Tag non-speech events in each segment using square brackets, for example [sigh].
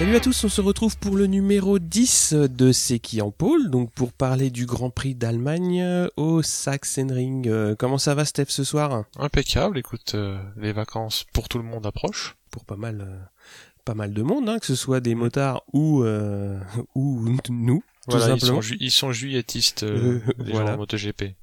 Salut à tous, on se retrouve pour le numéro 10 de C'est qui en pôle, donc pour parler du Grand Prix d'Allemagne au Sachsenring. Euh, comment ça va Steph ce soir? Impeccable, écoute, euh, les vacances pour tout le monde approchent. Pour pas mal, euh, pas mal de monde, hein, que ce soit des motards ou, euh, [laughs] ou nous. Tout Voilà, ils sont, ju- ils sont juilletistes, euh, Euh, les voilà. gens en MotoGP.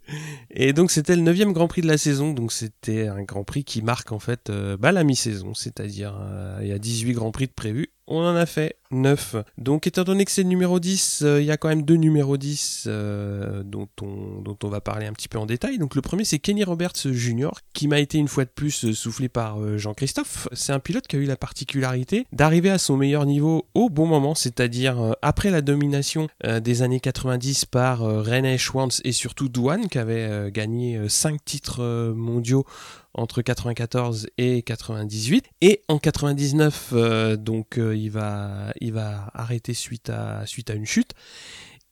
Et donc c'était le neuvième Grand Prix de la saison, donc c'était un Grand Prix qui marque en fait euh, bah, la mi-saison, c'est-à-dire euh, il y a 18 Grands Prix de prévus, on en a fait 9. Donc étant donné que c'est le numéro 10, euh, il y a quand même deux numéros 10 euh, dont, on, va parler un petit peu en détail. Donc le premier c'est Kenny Roberts Jr. qui m'a été une fois de plus euh, soufflé par Jean-Christophe. C'est un pilote qui a eu la particularité d'arriver à son meilleur niveau au bon moment, c'est-à-dire après la domination des années 90 par René Schwantz et surtout Douane qui avait gagné 5 titres mondiaux entre 94 et 98 et en 99 euh, donc euh, il va il va arrêter suite à suite à une chute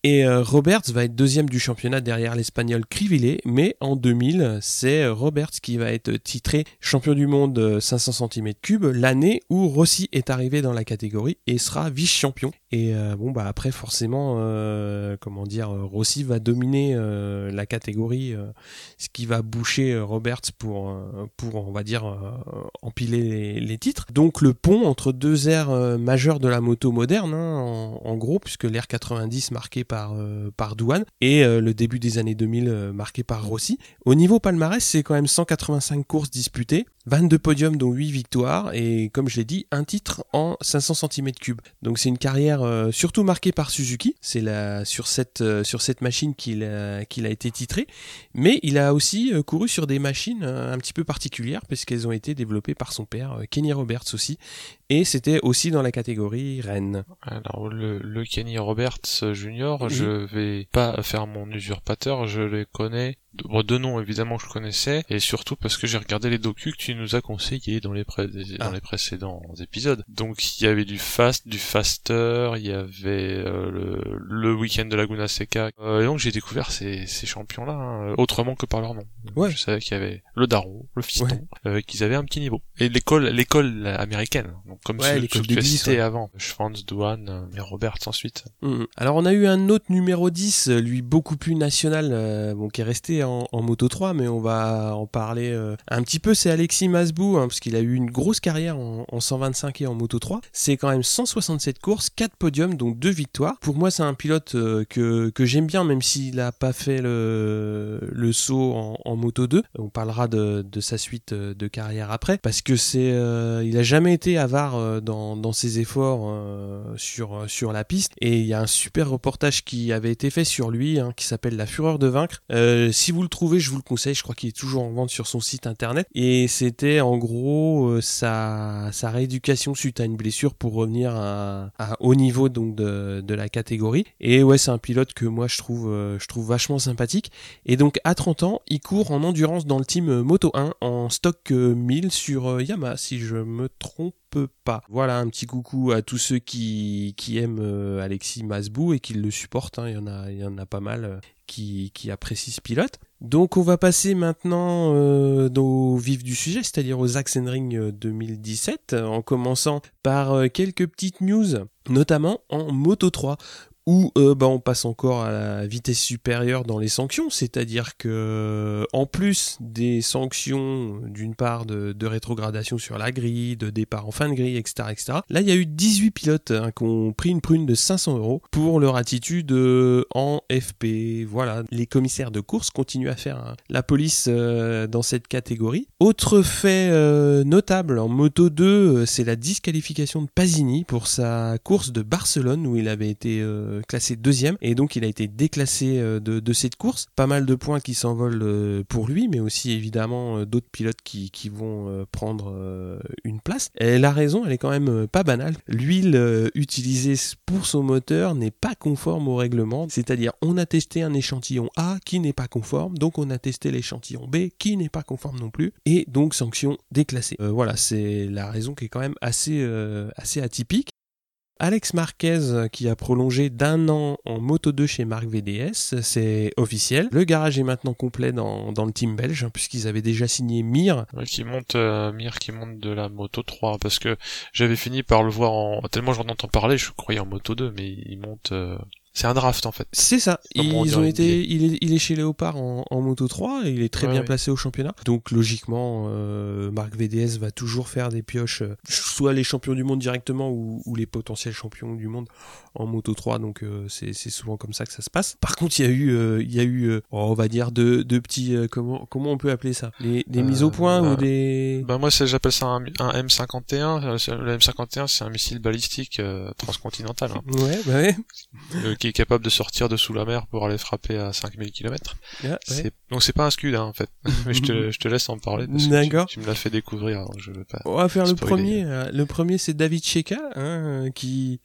et euh, Roberts va être deuxième du championnat derrière l'espagnol Crivillé, mais en 2000, c'est euh, Roberts qui va être titré champion du monde euh, 500 cm3 l'année où Rossi est arrivé dans la catégorie et sera vice-champion. Et euh, bon bah après forcément, euh, comment dire, euh, Rossi va dominer euh, la catégorie, euh, ce qui va boucher euh, Roberts pour euh, pour on va dire euh, empiler les, titres. Donc le pont entre deux euh, majeures de la moto moderne, hein, en gros, puisque l'ère 90 marquée par euh, par Douane et euh, le début des années 2000 euh, marqué par Rossi. Au niveau palmarès, c'est quand même 185 courses disputées, 22 podiums dont 8 victoires et comme je l'ai dit, un titre en 500 cm3. Donc c'est une carrière euh, surtout marquée par Suzuki. C'est la sur cette euh, sur cette machine qu'il a, qu'il a été titré, mais il a aussi euh, couru sur des machines euh, un petit peu particulières puisqu'elles ont été développées par son père euh, Kenny Roberts aussi et c'était aussi dans la catégorie Rennes. Alors, le, le Kenny Roberts Jr., Oui. je vais pas faire mon usurpateur, je les connais. De, bon, de nom, évidemment, je connaissais, et surtout parce que j'ai regardé les docus que tu nous as conseillés dans les, pré- dans Ah. les précédents épisodes. Donc, il y avait du fast, du faster, il y avait euh, le, le week-end de Laguna Seca. Euh, et donc, j'ai découvert ces, ces champions-là, hein, autrement que par leur nom. Ouais. Je savais qu'il y avait le Darrow, le Fiston, euh, qu'ils avaient un petit niveau. Et l'école, l'école américaine. Donc, comme Ouais, ceux, que tu as ouais. avant. Schwanz, Douane, et Roberts ensuite. Mhm. Alors on a eu un autre numéro 10, euh, lui beaucoup plus national, bon, qui est resté en, en Moto 3, mais on va en parler un petit peu, c'est Alexis Masbou, hein, parce qu'il a eu une grosse carrière en, en 125 et en Moto 3. C'est quand même 167 courses, 4 podiums, donc 2 victoires. Pour moi c'est un pilote euh, que, que j'aime bien, même s'il n'a pas fait le, le saut en, Moto 2. On parlera de, de sa suite euh, de carrière après, parce que c'est, euh, il a jamais été avare dans, dans ses efforts sur, sur la piste. Et il y a un super reportage qui avait été fait sur lui, hein, qui s'appelle La Fureur de vaincre. Si vous le trouvez, je vous le conseille. Je crois qu'il est toujours en vente sur son site internet. Et c'était en gros euh, sa, sa rééducation suite à une blessure pour revenir à, haut niveau donc de, de la catégorie. Et ouais, c'est un pilote que moi je trouve, euh, je trouve vachement sympathique. Et donc à 30 ans, il court en endurance dans le team euh, Moto 1 en stock euh, 1000 sur Yamaha, si je me trompe pas. Voilà un petit coucou à tous ceux qui, qui aiment Alexis Masbou et qui le supportent. hein. Il, y en a, il y en a pas mal qui, apprécient ce pilote. Donc on va passer maintenant euh, au vif du sujet, c'est-à-dire aux Sachsenring euh, 2017, euh, en commençant par euh, quelques petites news, notamment en Moto 3 où euh, bah, on passe encore à la vitesse supérieure dans les sanctions, c'est-à-dire que en plus des sanctions d'une part de, de rétrogradation sur la grille, de départ en fin de grille, etc., etc. Là, il y a eu 18 pilotes hein, qui ont pris une prune de 500 euros pour leur attitude euh, en FP. Voilà, les commissaires de course continuent à faire hein, la police euh, dans cette catégorie. Autre fait euh, notable en moto 2, euh, c'est la disqualification de Pasini pour sa course de Barcelone où il avait été euh, classé deuxième et donc il a été déclassé euh, de, cette course. Pas mal de points qui s'envolent euh, pour lui, mais aussi évidemment euh, d'autres pilotes qui, vont prendre une place. La raison, elle est quand même pas banale. L'huile utilisée pour son moteur n'est pas conforme au règlement, c'est-à-dire on a testé un échantillon A qui n'est pas conforme, donc on a testé l'échantillon B qui n'est pas conforme non plus, et donc sanction déclassée. Voilà, c'est la raison qui est quand même assez, assez atypique. Alex Marquez qui a prolongé d'un an en Moto 2 chez Marc VDS, c'est officiel. Le garage est maintenant complet dans, le team belge hein, puisqu'ils avaient déjà signé Mir. qui monte euh, qui monte de la Moto 3 parce que j'avais fini par le voir en tellement j'en entends parler, je croyais en Moto 2 mais il monte euh, c'est un draft en fait. C'est ça. Ils ont été, il est, il est chez Léopard en, en Moto 3 et il est très bien placé au championnat. Donc logiquement, euh, Marc VDS va toujours faire des pioches, euh, soit les champions du monde directement ou, ou les potentiels champions du monde en Moto 3. Donc euh, c'est souvent comme ça que ça se passe. Par contre, il y a eu, euh, il y a eu, euh, oh, on va dire deux, deux petits, comment, comment on peut appeler ça, les, des mises au point bah, ou des. Bah moi, j'appelle ça un, un, M51. Le M51, c'est un missile balistique transcontinental. Hein. Ouais, bah ouais. Qui est capable de sortir de sous la mer pour aller frapper à 5000 km. Ah, Donc c'est pas un scud hein, en fait. [laughs] Mais je te, je te laisse en parler. D'accord. Tu, me l'as fait découvrir. je veux pas. On va faire le premier. Le premier c'est David Cheka hein, qui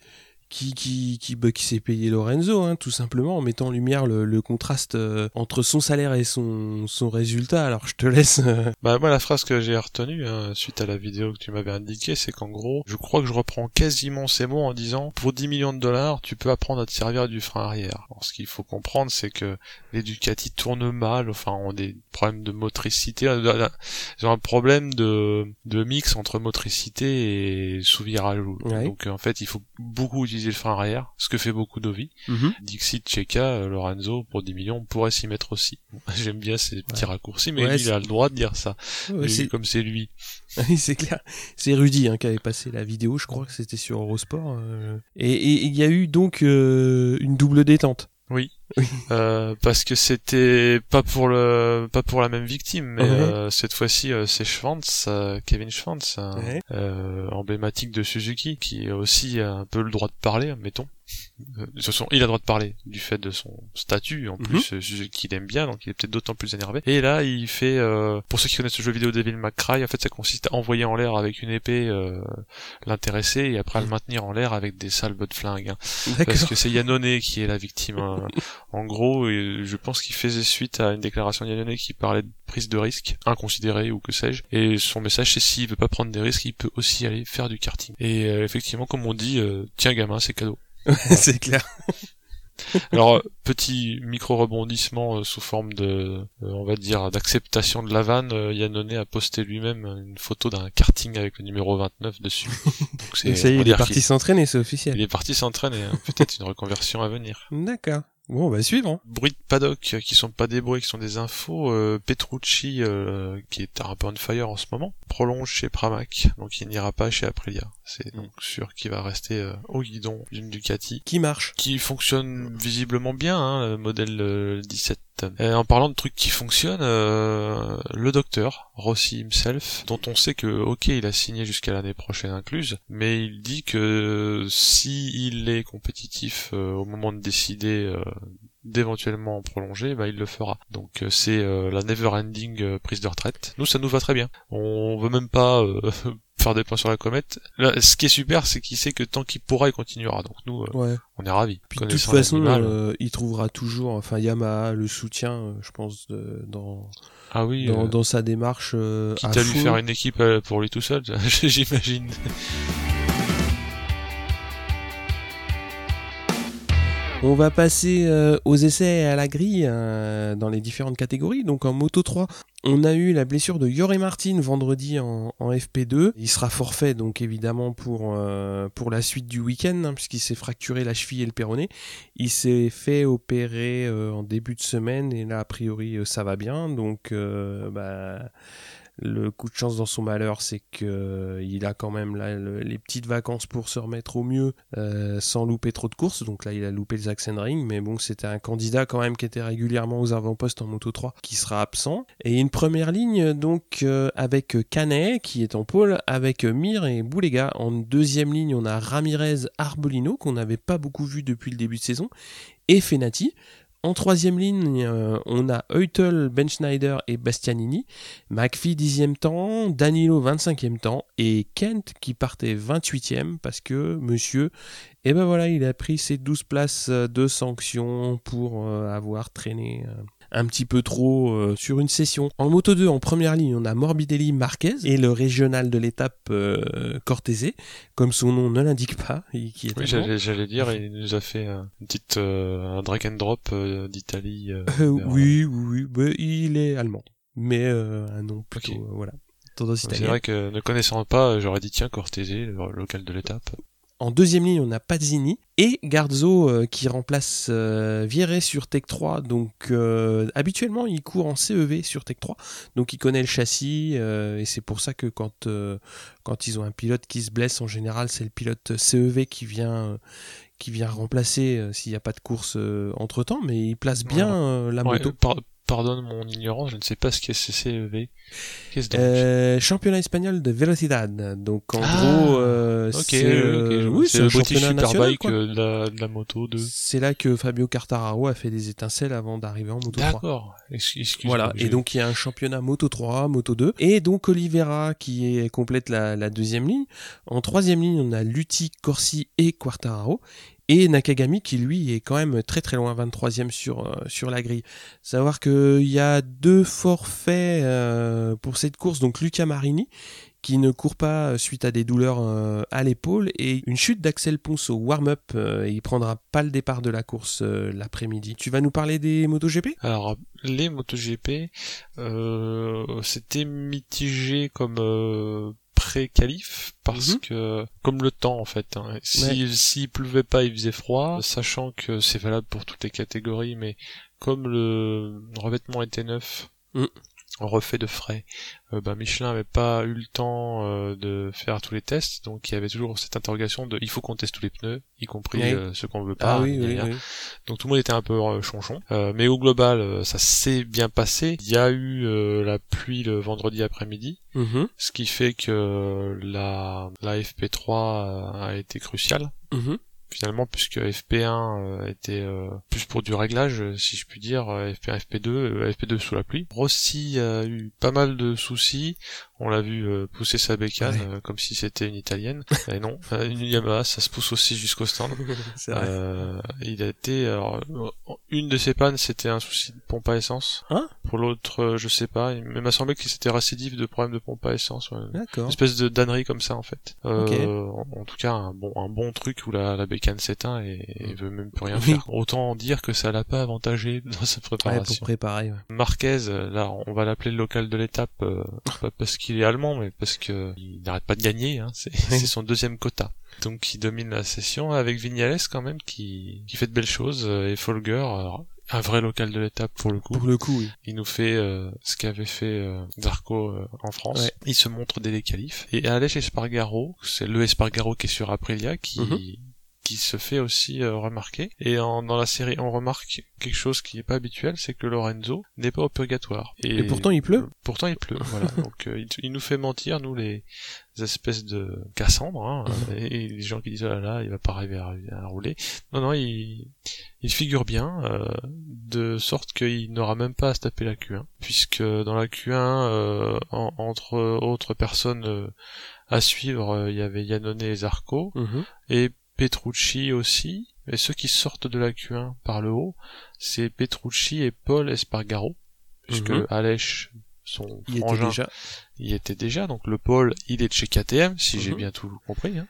qui qui qui, bah, qui s'est payé Lorenzo hein, tout simplement en mettant en lumière le, le contraste euh, entre son salaire et son son résultat. Alors je te laisse euh, [laughs] bah moi la phrase que j'ai retenue hein, suite à la vidéo que tu m'avais indiqué c'est qu'en gros je crois que je reprends quasiment ces mots en disant pour 10 millions de dollars tu peux apprendre à te servir du frein arrière. Alors ce qu'il faut comprendre c'est que les Ducati tournent mal enfin ont des problèmes de motricité ils ont un problème de de mix entre motricité et sous-virage donc en fait il faut beaucoup utiliser le frein arrière, ce que fait beaucoup d'Ovi. Mhm. Dixit, Cheka, euh, Lorenzo, pour 10 millions, pourrait s'y mettre aussi. [laughs] J'aime bien ces petits raccourcis, mais lui, il a le droit de dire ça. comme c'est lui. [laughs] c'est clair. C'est Rudy hein, qui avait passé la vidéo, je crois que c'était sur Eurosport. Euh. Et il y a eu donc euh, une double détente. Oui. Euh, parce que c'était pas pour le pas pour la même victime mais euh, cette fois-ci euh, c'est Schwantz Kevin Schwantz emblématique de Suzuki qui a aussi un peu le droit de parler mettons de toute façon, il a le droit de parler du fait de son statut, en plus, mhm. qu'il aime bien, donc il est peut-être d'autant plus énervé. Et là, il fait, euh, pour ceux qui connaissent le jeu vidéo Devil May Cry, en fait, ça consiste à envoyer en l'air avec une épée euh, l'intéressé et après à le mhm. maintenir en l'air avec des salves de flingue. Hein. Parce que c'est Yannone qui est la victime. [laughs] En gros, je pense qu'il faisait suite à une déclaration de Yannone qui parlait de prise de risque inconsidérée ou que sais-je. Et son message, c'est s'il veut pas prendre des risques, il peut aussi aller faire du karting. Et euh, effectivement, comme on dit, tiens gamin, c'est cadeau. [laughs] c'est clair. [laughs] Alors petit micro rebondissement euh, sous forme de, euh, on va dire, d'acceptation de la vanne. Euh, Yannone a posté lui-même une photo d'un karting avec le numéro 29 dessus. [laughs] Donc c'est, ça y est, il est parti s'entraîner, c'est officiel. Il est parti s'entraîner. Hein. Peut-être une reconversion à venir. D'accord. Bon, on va suivre. Hein. Bruits de paddock qui sont pas des bruits, qui sont des infos. Euh, Petrucci, euh, qui est un peu on fire en ce moment, prolonge chez Pramac, donc il n'ira pas chez Aprilia. C'est donc sûr qu'il va rester euh, au guidon d'une Ducati. Qui marche? Qui fonctionne visiblement bien, hein, le modèle 17 et en parlant de trucs qui fonctionnent, euh, le docteur, Rossi himself, dont on sait que, ok, il a signé jusqu'à l'année prochaine incluse, mais il dit que si il est compétitif euh, au moment de décider euh, d'éventuellement prolonger, bah il le fera. Donc c'est la never ending prise de retraite. Nous ça nous va très bien. On veut même pas [laughs] faire des plans sur la comète. ce qui est super, c'est qu'il sait que tant qu'il pourra, il continuera. Donc nous, euh, on est ravis. Puis de toute façon, euh, il trouvera toujours, enfin Yamaha, le soutien, euh, je pense, dans ah oui, dans, sa démarche. quitte à, lui faire une équipe pour lui tout seul, [laughs] j'imagine. On va passer aux essais à la grille dans les différentes catégories. Donc en Moto 3, on a eu la blessure de Yori Martin vendredi en, FP2. Il sera forfait donc évidemment pour euh, pour la suite du week-end hein, puisqu'il s'est fracturé la cheville et le péroné. Il s'est fait opérer euh, en début de semaine et là a priori euh, ça va bien donc bah le coup de chance dans son malheur, c'est que euh, il a quand même les petites vacances pour se remettre au mieux euh, sans louper trop de courses. Donc là, il a loupé le Sachsenring, mais bon, c'était un candidat quand même qui était régulièrement aux avant-postes en Moto 3 qui sera absent. Et une première ligne donc euh, avec Canet qui est en pôle, avec Mir et Boulega. En deuxième ligne, on a Ramirez Arbolino qu'on n'avait pas beaucoup vu depuis le début de saison et Fenati. En troisième ligne, euh, on a Eutel, Ben Schneider et Bastianini. McPhee dixième temps, Danilo 25e temps et Kent qui partait 28e parce que monsieur, eh ben voilà, il a pris ses 12 places de sanction pour euh, avoir traîné euh, un petit peu trop euh, sur une session. En moto 2, en première ligne, on a Morbidelli Marquez et le régional de l'étape euh, Cortese, comme son nom ne l'indique pas. Qui est oui, j'allais dire, il nous a fait un petite un drag and drop d'Italie. oui, oui, oui, il est allemand, mais un nom plutôt voilà. C'est vrai que ne connaissant pas, j'aurais dit tiens Cortese, le local de l'étape. En deuxième ligne, on a Pazzini et Garzo euh, qui remplace euh, sur Tech 3. Donc euh, habituellement, il court en CEV sur Tech 3. Donc il connaît le châssis et c'est pour ça que quand quand ils ont un pilote qui se blesse, en général, c'est le pilote CEV qui vient qui vient remplacer s'il n'y a pas de course entre temps. Mais il place bien la moto pardonne mon ignorance, je ne sais pas ce qu'est CCEV. Qu'est-ce euh, championnat espagnol de Velocidad. Donc en ah, gros, euh, c'est euh, oui, c'est le championnat national de, la, de la moto 2. C'est là que Fabio Quartararo a fait des étincelles avant d'arriver en moto 3. D'accord. Voilà. Et donc il y a un championnat moto 3, moto 2, et donc Oliveira qui est, complète la, la deuxième ligne. En troisième ligne, on a Lutti, Corsi et Quartararo et Nakagami qui lui est quand même très très loin 23e sur euh, sur la grille. Savoir que il y a deux forfaits euh, pour cette course donc Luca Marini qui ne court pas suite à des douleurs euh, à l'épaule et une chute d'Axel Ponce au warm-up et il prendra pas le départ de la course l'après-midi. Tu vas nous parler des MotoGP? Alors les MotoGP c'était mitigé comme pré-qualif parce mhm. que comme le temps en fait hein, si s'il pleuvait pas il faisait froid sachant que c'est valable pour toutes les catégories mais comme le revêtement était neuf mm refait de frais. Euh, bah, Michelin avait pas eu le temps euh, de faire tous les tests, donc il y avait toujours cette interrogation de il faut qu'on teste tous les pneus, y compris euh, ceux qu'on veut pas. Ah, oui, oui, donc tout le monde était un peu chonchon. mais au global, ça s'est bien passé. Il y a eu la pluie le vendredi après-midi, mm-hmm. ce qui fait que la, la FP3 a été cruciale. Mm-hmm finalement puisque FP1 euh, était euh, plus pour du réglage si je puis dire FP1 FP2 FP2 sous la pluie. Rossi a eu pas mal de soucis on l'a vu euh, pousser sa bécane comme si c'était une italienne. Et non [laughs] une Yamaha ça se pousse aussi jusqu'au stand. [laughs] Il a été alors, une de ses pannes c'était un souci de pompe à essence. Hein? Pour l'autre je sais pas il m'a semblé que c'était récidive de problème de pompe à essence une espèce de dannerie comme ça en fait. En, tout cas un bon un bon truc où la, la bécane s'éteint et, et, veut même plus rien faire. Autant dire que ça l'a pas avantagé dans sa préparation. Ouais, pour préparer. Marquez, là, on va l'appeler le local de l'étape, euh, [laughs] parce qu'il est allemand, mais parce que il n'arrête pas de gagner. Hein. C'est son deuxième quota. Donc il domine la session avec Vignales quand même qui, qui fait de belles choses et Folger un vrai local de l'étape pour le coup. Pour le coup, oui. Il nous fait euh, ce qu'avait fait euh, Zarco euh, en France. Il se montre dès les qualifs. Et Aleix Espargaro, c'est le Espargaro qui est sur Aprilia, qui, mhm qui se fait aussi euh, remarquer. Et en, dans la série, on remarque quelque chose qui n'est pas habituel, c'est que Lorenzo n'est pas au purgatoire. Et, pourtant il pleut. Pourtant il pleut. voilà. [laughs] Donc euh, il, nous fait mentir, nous les espèces de Cassandre, hein, [laughs] et, les gens qui disent oh là là, il va pas arriver à, rouler. Non non, il, il figure bien, euh, de sorte qu'il n'aura même pas à se taper la Q1, puisque dans la Q1, entre autres personnes à suivre, il y avait Yannone et Zarco, mhm. et Petrucci aussi, et ceux qui sortent de la Q1 par le haut, c'est Petrucci et Paul Espargaro, puisque mm Alèche, son il était déjà. il était déjà, donc le Paul, il est de chez KTM, si j'ai mhm. bien tout compris. Hein.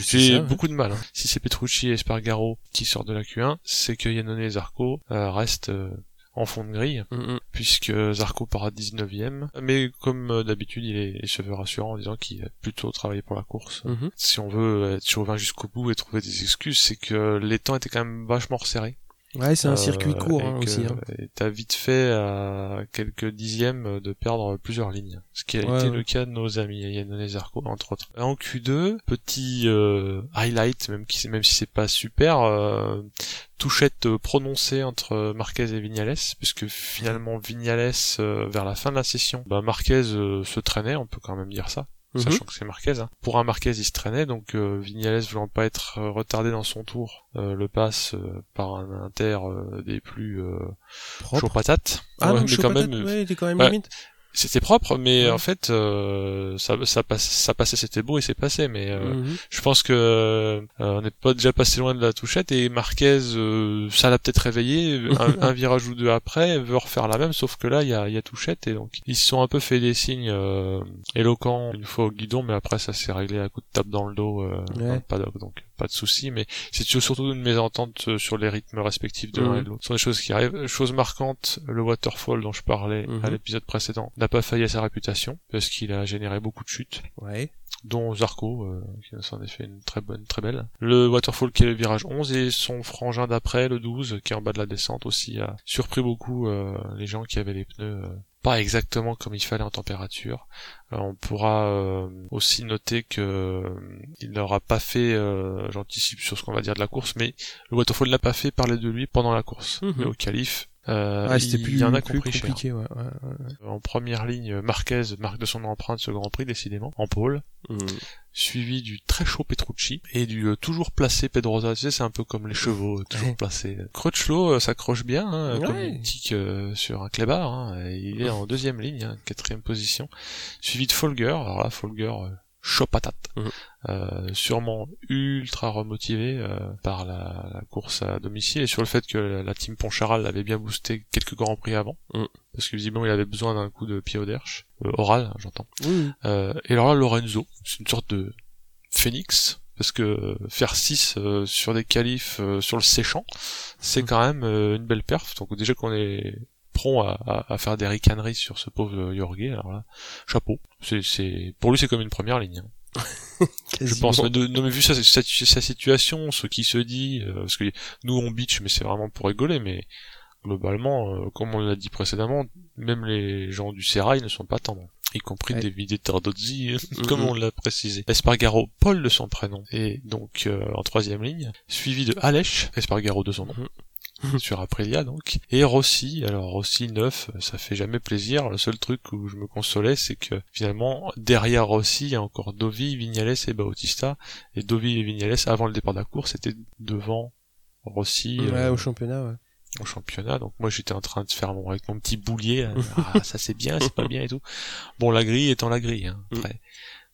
J'ai beaucoup de mal. Hein. Si c'est Petrucci et Espargaro qui sortent de la Q1, c'est que Yannone et Zarco euh, restent euh, en fond de grille, mm, mm. puisque Zarco part à 19ème. Mais comme euh, d'habitude, il est, il se veut rassurant en disant qu'il a plutôt travaillé pour la course. Mm-hmm. Si on veut être chauvin jusqu'au bout et trouver des excuses, c'est que les temps étaient quand même vachement resserrés. Ouais, c'est un circuit court hein, aussi. Hein. T'as vite fait à quelques dixièmes de perdre plusieurs lignes, ce qui a été le cas de nos amis Yann Zarco entre autres. En Q2, petit euh, highlight, même, qui, même si c'est pas super, euh, touchette prononcée entre Marquez et Vignales, puisque finalement Vignales euh, vers la fin de la session, bah, Marquez se traînait, on peut quand même dire ça. Mhm. sachant que c'est Marquez. Hein. Pour un Marquez, il se traînait, donc euh, Vignales voulant pas être euh, retardé dans son tour, euh, le passe euh, par un inter des plus chaud patate. Ah mais quand même, ouais, il était quand même limite. C'était propre, mais en fait, euh, ça, ça, passe, ça passait, c'était beau et c'est passé. Mais euh, mhm. je pense que euh, on n'est pas déjà passé loin de la touchette et Marquez, ça l'a peut-être réveillé. [laughs] Un, virage ou deux après, veut refaire la même, sauf que là, il y a, y a touchette et donc ils se sont un peu fait des signes éloquents une fois au guidon, mais après ça s'est réglé à coup de tape dans le dos, ouais. paddock, donc pas de souci. Mais c'est surtout une mésentente sur les rythmes respectifs de l'un et de l'autre. Ce sont des choses qui arrivent. Chose marquante, le waterfall dont je parlais à mhm. l'épisode précédent n'a pas failli à sa réputation parce qu'il a généré beaucoup de chutes. Ouais dont Zarco, euh, qui s'en est fait une très bonne, très belle. Le Waterfall qui est le virage 11 et son frangin d'après, le 12, qui est en bas de la descente aussi, a surpris beaucoup euh, les gens qui avaient les pneus euh, pas exactement comme il fallait en température. on pourra aussi noter que il n'aura pas fait, j'anticipe sur ce qu'on va dire de la course, mais le Waterfall l'a pas fait parler de lui pendant la course. Mhm. Mais au calife, euh, c'était plus, y en a plus compliqué. Ouais, En première ligne, Marquez marque de son empreinte ce Grand Prix décidément en pôle, hmm. suivi du très chaud Petrucci et du euh, toujours placé Pedrosa. Tu sais, c'est un peu comme les chevaux, toujours placé. Crutchlow euh, s'accroche bien, hein, comme il tique euh, sur un clébard. Hein, il est en deuxième ligne, hein, quatrième position, suivi de Folger. Alors là, Folger chaud patate. Mhm. Euh, sûrement ultra remotivé euh, par la, course à domicile et sur le fait que la, team Poncharal l'avait bien boosté quelques grands prix avant mhm. parce que visiblement il avait besoin d'un coup de pied au derche euh, oral hein, j'entends et alors là Lorenzo c'est une sorte de phénix parce que faire 6 sur des qualifs sur le séchant c'est mhm. quand même une belle perf donc déjà qu'on est prompt à, à, faire des ricaneries sur ce pauvre Yorgue alors là chapeau c'est c'est pour lui c'est comme une première ligne hein. [laughs] je pense mais, de, mais vu sa, sa, situation ce qui se dit euh, parce que nous on bitch mais c'est vraiment pour rigoler mais globalement euh, comme on l'a dit précédemment même les gens du Serail ne sont pas tendres y compris des David Tardozzi, [laughs] mm-hmm. comme on l'a précisé. Espargaro, Paul de son prénom, et donc euh, en troisième ligne, suivi de Alech, Espargaro de son nom, mm-hmm. [laughs] sur Aprilia donc. Et Rossi, alors Rossi neuf, ça fait jamais plaisir. Le seul truc où je me consolais, c'est que finalement derrière Rossi, il y a encore Dovi, Vignales et Bautista. Et Dovi et Vignales, avant le départ de la course, étaient devant Rossi. Ouais, euh, au championnat, ouais au championnat. Donc moi j'étais en train de faire mon avec mon petit boulier. [laughs] ah, ça c'est bien, c'est pas bien et tout. Bon la grille étant la grille. Hein, mm. après.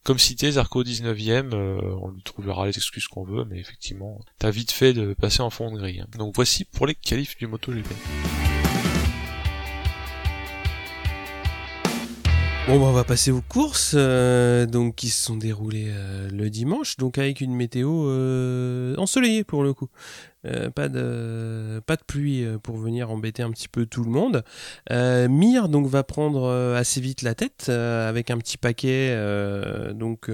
Comme cité, Zarco 19ème, euh, on lui trouvera les excuses qu'on veut, mais effectivement, t'as vite fait de passer en fond de grille. Donc voici pour les qualifs du MotoGP. Bon, bah, on va passer aux courses, euh, donc qui se sont déroulées euh, le dimanche, donc avec une météo ensoleillée pour le coup. Euh, pas de pas de pluie euh, pour venir embêter un petit peu tout le monde. Euh, Mir donc va prendre assez vite la tête avec un petit paquet donc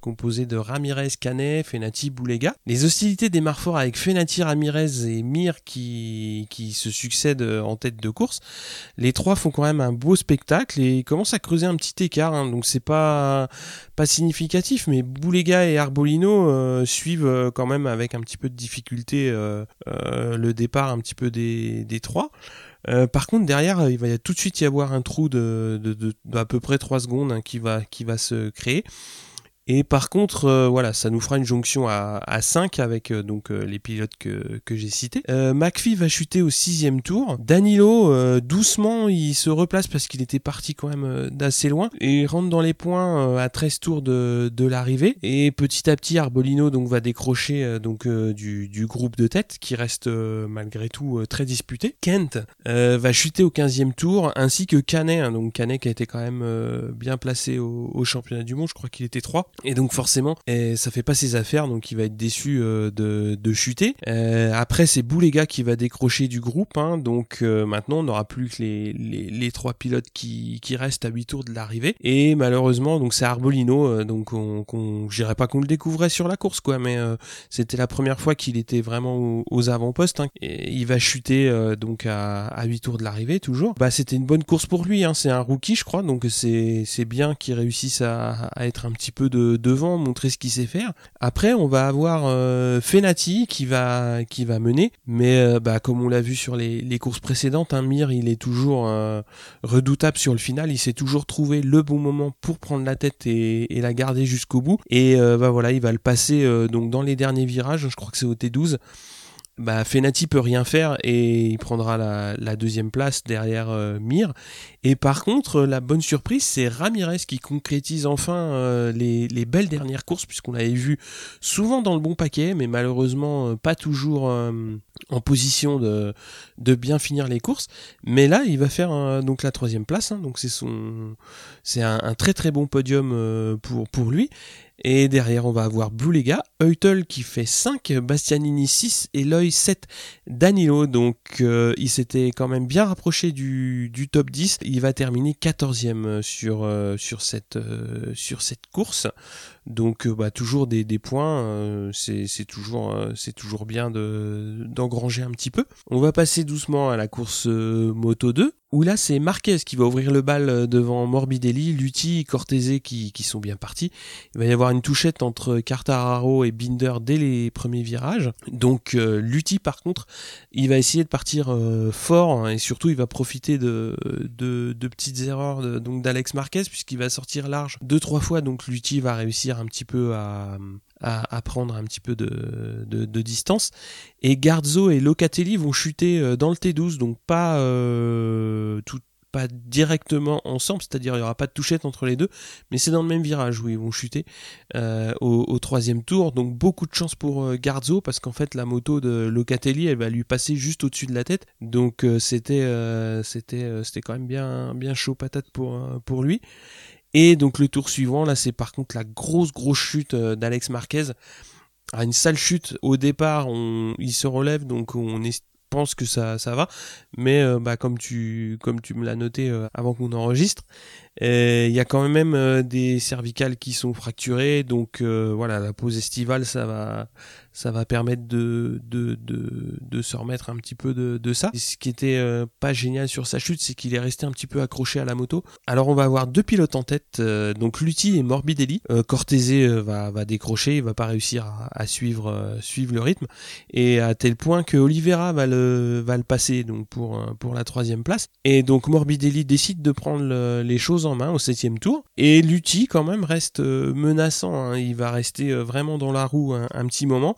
composé de Ramirez, Canet, Fenati, Boulega. Les hostilités démarrent fort avec Fenati, Ramirez et Mir qui qui se succèdent en tête de course. Les trois font quand même un beau spectacle et commencent à creuser un petit écart. Hein. donc c'est pas pas significatif, mais Boulega et Arbolino suivent quand même avec un petit peu de difficulté euh, euh, le départ un petit peu des, des trois. Euh, par contre, derrière, il va y tout de suite y avoir un trou de, de, à peu près 3 secondes hein, qui, va, qui va se créer. Et par contre, euh, voilà, ça nous fera une jonction à, à 5 avec euh, donc euh, les pilotes que, que j'ai cités. McPhee va chuter au sixième tour. Danilo, doucement, il se replace parce qu'il était parti quand même d'assez loin et rentre dans les points à 13 tours de, de l'arrivée. Et petit à petit, Arbolino donc va décrocher donc du, du groupe de tête qui reste malgré tout très disputé. Kent va chuter au 15e tour ainsi que Canet, hein, donc Canet qui a été quand même bien placé au, au championnat du monde. Je crois qu'il était 3. Et donc forcément, et ça fait pas ses affaires, donc il va être déçu euh, de, de, chuter. Euh, après, c'est Boulega qui va décrocher du groupe, hein, donc euh, maintenant on n'aura plus que les, les, les, trois pilotes qui, qui restent à 8 tours de l'arrivée. Et malheureusement, donc c'est Arbolino, donc on, qu'on, je dirais pas qu'on le découvrait sur la course, quoi, mais c'était la première fois qu'il était vraiment aux, avant-postes. Hein, et il va chuter donc à, à 8 tours de l'arrivée toujours. Bah c'était une bonne course pour lui, hein, c'est un rookie je crois, donc c'est c'est bien qu'il réussisse à, à être un petit peu de devant, montrer ce qu'il sait faire. Après, on va avoir euh, Fenati qui va qui va mener, mais euh, bah, comme on l'a vu sur les, courses précédentes, hein, Mir il est toujours euh, redoutable sur le final. Il sait toujours trouver le bon moment pour prendre la tête et, et la garder jusqu'au bout. Et bah voilà, il va le passer donc dans les derniers virages. Je crois que c'est au T12 bah, Fenati peut rien faire et il prendra la, deuxième place derrière euh, Mir. Et par contre, la bonne surprise, c'est Ramirez qui concrétise enfin euh, les, belles dernières courses, puisqu'on l'avait vu souvent dans le bon paquet, mais malheureusement euh, pas toujours en position de, de bien finir les courses. Mais là, il va faire donc la troisième place, hein. donc c'est son, c'est un, un, très très bon podium pour, pour lui. Et derrière, on va avoir Blue Lega, Eutel qui fait 5, Bastianini 6 et Loy 7 Danilo. Donc euh, il s'était quand même bien rapproché du, du, top 10. Il va terminer 14e sur, euh, sur, cette, euh, sur cette course. Donc bah, toujours des, des points, c'est toujours, c'est toujours bien d'engranger un petit peu. On va passer doucement à la course Moto 2 où là c'est Marquez qui va ouvrir le bal euh, devant Morbidelli, Lutti, Cortese qui, qui sont bien partis. Il va y avoir une touchette entre Cartararo et Binder dès les premiers virages. Donc euh, Lutti par contre, il va essayer de partir euh, fort hein, et surtout il va profiter de, de, de petites erreurs donc d'Alex Marquez puisqu'il va sortir large deux trois fois. Donc Lutti va réussir un petit peu à, à, prendre un petit peu de, de, distance. Et Garzo et Locatelli vont chuter euh, dans le T12, donc pas euh, tout, pas directement ensemble, c'est-à-dire il n'y aura pas de touchette entre les deux, mais c'est dans le même virage où ils vont chuter euh, au, troisième tour. Donc beaucoup de chance pour Garzo parce qu'en fait la moto de Locatelli elle va lui passer juste au-dessus de la tête. Donc c'était c'était c'était quand même bien bien chaud patate pour pour lui. Et donc le tour suivant, là c'est par contre la grosse grosse chute euh, d'Alex Marquez. À une sale chute. Au départ, on, il se relève donc on pense que ça, ça va, mais euh, bah, comme tu comme tu me l'as noté euh, avant qu'on enregistre, il y a quand même des cervicales qui sont fracturées, donc voilà la pause estivale ça va ça va permettre de, de, de, de, se remettre un petit peu de, de ça. ce qui était euh, pas génial sur sa chute, c'est qu'il est resté un petit peu accroché à la moto. Alors on va avoir deux pilotes en tête, euh, donc Lutti et Morbidelli. Euh, Cortese va, va décrocher, il va pas réussir à, à suivre, suivre le rythme, et à tel point que Oliveira va le, va le passer donc pour, pour la troisième place. Et donc Morbidelli décide de prendre les choses en main au septième tour, et Lutti quand même reste menaçant, hein. il va rester vraiment dans la roue un petit moment.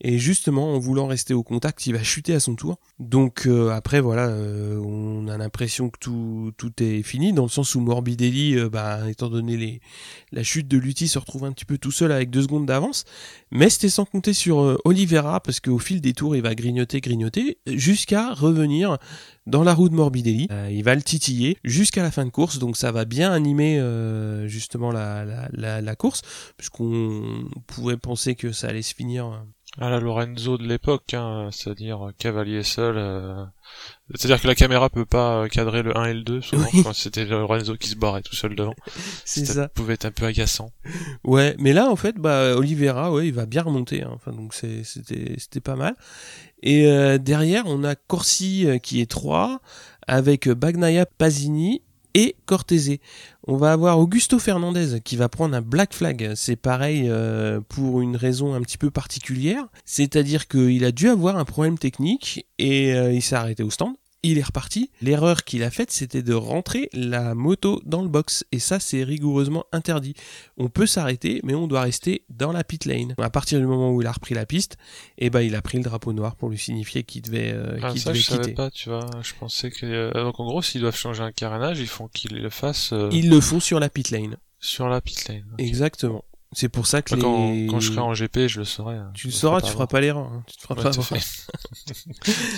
Et justement, en voulant rester au contact, il va chuter à son tour. Donc euh, après, voilà, euh, on a l'impression que tout, tout est fini, dans le sens où Morbidelli, euh, bah, étant donné les, la chute de Lutti, se retrouve un petit peu tout seul avec deux secondes d'avance. Mais c'était sans compter sur Oliveira, parce qu'au fil des tours, il va grignoter, grignoter, jusqu'à revenir dans la roue de Morbidelli. il va le titiller jusqu'à la fin de course, donc ça va bien animer justement la, la, la, la course, puisqu'on pouvait penser que ça allait se finir à la Lorenzo de l'époque, hein, c'est-à-dire cavalier seul. Euh, c'est-à-dire que la caméra peut pas cadrer le 1 et le 2, souvent, quand c'était Lorenzo qui se barrait tout seul devant. [laughs] C'est ça. pouvait être un peu agaçant. Ouais, mais là, en fait, bah, Oliveira, ouais, il va bien remonter, hein. enfin, donc c'était, c'était pas mal. Et euh, derrière, on a Corsi euh, qui est 3, avec Bagnaia Pasini et Cortese. On va avoir Augusto Fernandez qui va prendre un black flag. C'est pareil euh, pour une raison un petit peu particulière. C'est-à-dire qu'il a dû avoir un problème technique et euh, il s'est arrêté au stand il est reparti. L'erreur qu'il a faite, c'était de rentrer la moto dans le box. Et ça, c'est rigoureusement interdit. On peut s'arrêter, mais on doit rester dans la pit lane. À partir du moment où il a repris la piste, eh ben, il a pris le drapeau noir pour lui signifier qu'il devait, euh, ah, ça, je Savais pas, tu vois. Je pensais que, euh, donc en gros, s'ils doivent changer un carénage, ils font qu'ils le fassent, euh, Ils le font sur la pit lane. Sur la pit lane. Exactement. C'est pour ça que bah, quand, quand, je serai en GP, je le saurai. Hein. Tu le sauras, tu feras pas l'erreur. Hein. Tu te feras pas [laughs] tu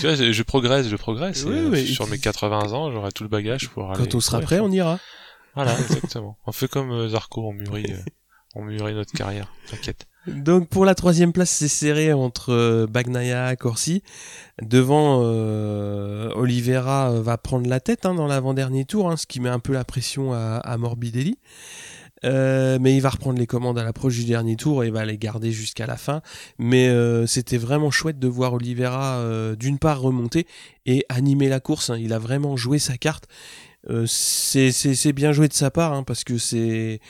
vois, je progresse, je progresse. Oui, sur mes 80 ans, j'aurai tout le bagage pour aller. Quand on sera prêt, on ira. Voilà, [laughs] exactement. on fait comme euh, Zarco, on mûrit, euh, on mûrit notre carrière. T'inquiète. Donc pour la troisième place, c'est serré entre euh, Bagnaia et Corsi. Devant, euh, Oliveira va prendre la tête hein, dans l'avant-dernier tour, hein, ce qui met un peu la pression à, à Morbidelli. Euh, mais il va reprendre les commandes à l'approche du dernier tour et va les garder jusqu'à la fin. Mais euh, c'était vraiment chouette de voir Oliveira euh, d'une part remonter et animer la course. Hein. Il a vraiment joué sa carte. c'est bien joué de sa part hein, parce que c'est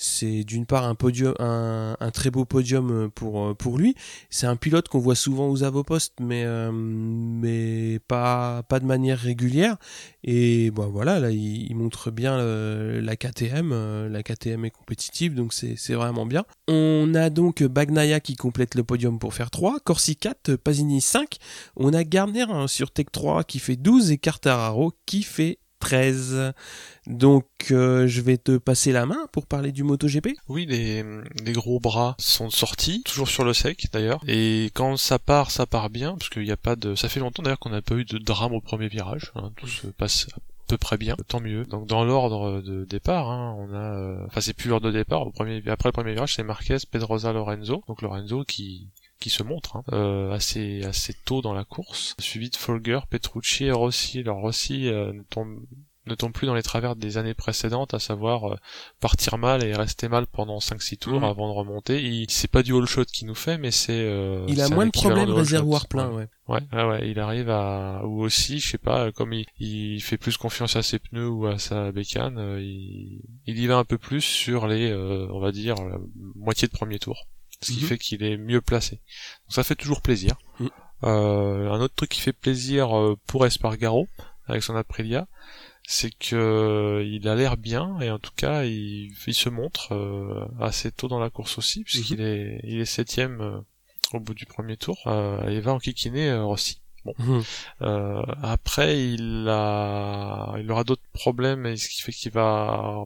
c'est d'une part un podium, un, un, très beau podium pour pour lui. C'est un pilote qu'on voit souvent aux avant-postes, mais mais pas pas de manière régulière. Et bon voilà, là il, montre bien la KTM, la KTM est compétitive, donc c'est c'est vraiment bien. On a donc Bagnaia qui complète le podium pour faire 3, Corsi 4, Pasini 5. On a Gardner hein, sur Tech 3 qui fait 12 et Cartararo qui fait 13. Donc euh, je vais te passer la main pour parler du MotoGP. Oui, les, gros bras sont sortis, toujours sur le sec d'ailleurs. Et quand ça part, ça part bien, parce qu'il n'y a pas de. Ça fait longtemps d'ailleurs qu'on n'a pas eu de drame au premier virage. Hein. Tout se passe à peu près bien, tant mieux. Donc dans l'ordre de départ, hein, on a, euh, enfin c'est plus l'ordre de départ. Au premier, après le premier virage, c'est Marquez, Pedrosa, Lorenzo. Donc Lorenzo qui qui se montre hein, euh, assez assez tôt dans la course, suivi de Folger, Petrucci et Rossi. Alors Rossi euh, ne tombe ne tombe plus dans les travers des années précédentes, à savoir euh, partir mal et rester mal pendant 5-6 tours mhm. avant de remonter. Il, c'est pas du all shot qu'il nous fait, mais c'est... Euh, il a moins de problèmes réservoir plein, ouais. Ouais, ouais, il arrive à... Ou aussi, je sais pas, comme il, il fait plus confiance à ses pneus ou à sa bécane, il, il y va un peu plus sur les, on va dire, la moitié de premier tour ce qui mhm. fait qu'il est mieux placé. Donc ça fait toujours plaisir. Mhm. Euh, un autre truc qui fait plaisir euh, pour Espargaro avec son Aprilia, c'est que euh, il a l'air bien et en tout cas il, il se montre euh, assez tôt dans la course aussi puisqu'il mhm. est il est septième au bout du premier tour et il va enquiquiner Rossi. Bon. après, il a, il aura d'autres problèmes, et ce qui fait qu'il va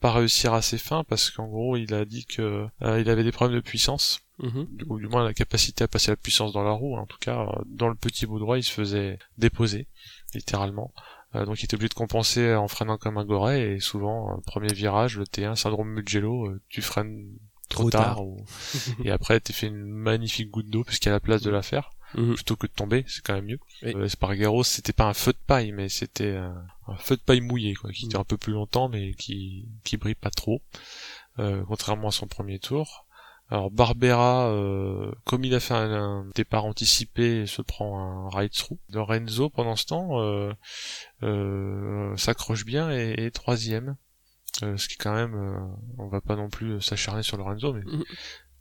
pas réussir à ses fins parce qu'en gros il a dit que euh, il avait des problèmes de puissance. Mhm. ou du moins la capacité à passer la puissance dans la roue. En tout cas euh, dans le petit bout droit il se faisait déposer littéralement. Euh, donc il était obligé de compenser en freinant comme un goret. Et souvent premier virage le T1 syndrome Mugello tu freines trop, tard, [laughs] et après tu fait une magnifique goutte d'eau puisqu'il y a la place de la faire Mhm. plutôt que de tomber, c'est quand même mieux. Oui. Euh, c'était pas un feu de paille, mais c'était un, feu de paille mouillé, quoi, qui dure mhm. un peu plus longtemps, mais qui qui brille pas trop, euh, contrairement à son premier tour. Alors Barbera, euh, comme il a fait un, départ anticipé, se prend un ride through. Lorenzo, pendant ce temps, euh, euh, s'accroche bien et est troisième. ce qui quand même, on va pas non plus s'acharner sur Lorenzo, mais mhm